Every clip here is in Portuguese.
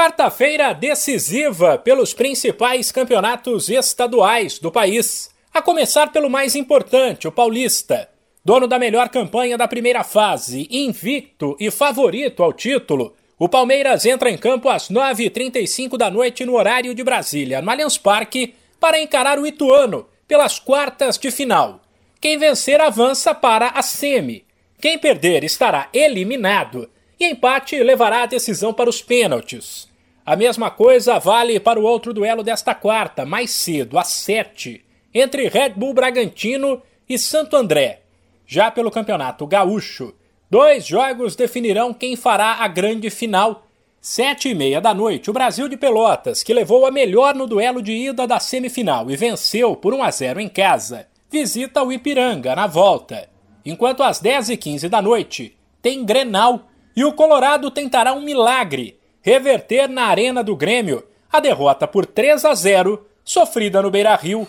Quarta-feira decisiva pelos principais campeonatos estaduais do país. A começar pelo mais importante, o Paulista. Dono da melhor campanha da primeira fase, invicto e favorito ao título, o Palmeiras entra em campo às 9h35 da noite no horário de Brasília, no Allianz Parque, para encarar o Ituano pelas quartas de final. Quem vencer avança para a semi. Quem perder estará eliminado e empate levará a decisão para os pênaltis. A mesma coisa vale para o outro duelo desta quarta, mais cedo, às 7, entre Red Bull Bragantino e Santo André. Já pelo Campeonato Gaúcho, dois jogos definirão quem fará a grande final. Sete e meia da noite, o Brasil de Pelotas, que levou a melhor no duelo de ida da semifinal e venceu por 1 a 0 em casa, visita o Ipiranga na volta. Enquanto às 10 e 15 da noite, tem Grenal e o Colorado tentará um milagre, reverter na Arena do Grêmio a derrota por 3 a 0 sofrida no Beira-Rio.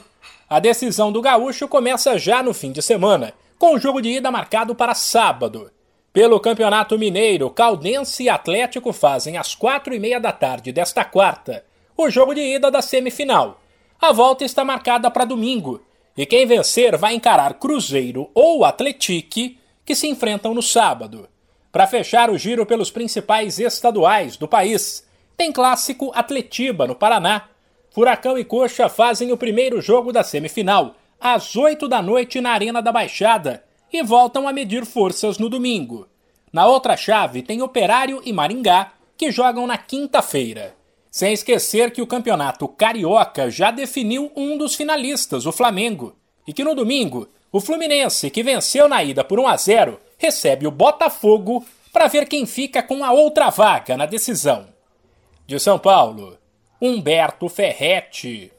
A decisão do Gaúcho começa já no fim de semana, com o jogo de ida marcado para sábado. Pelo Campeonato Mineiro, Caldense e Atlético fazem às quatro e meia da tarde desta quarta o jogo de ida da semifinal. A volta está marcada para domingo, e quem vencer vai encarar Cruzeiro ou Atletique, que se enfrentam no sábado. Para fechar o giro pelos principais estaduais do país, tem clássico Atletiba, no Paraná. Furacão e Coxa fazem o primeiro jogo da semifinal, às 8 da noite na Arena da Baixada, e voltam a medir forças no domingo. Na outra chave tem Operário e Maringá, que jogam na quinta-feira. Sem esquecer que o campeonato carioca já definiu um dos finalistas, o Flamengo, e que no domingo, o Fluminense, que venceu na ida por 1 a 0, recebe o Botafogo para ver quem fica com a outra vaga na decisão. De São Paulo, Humberto Ferretti.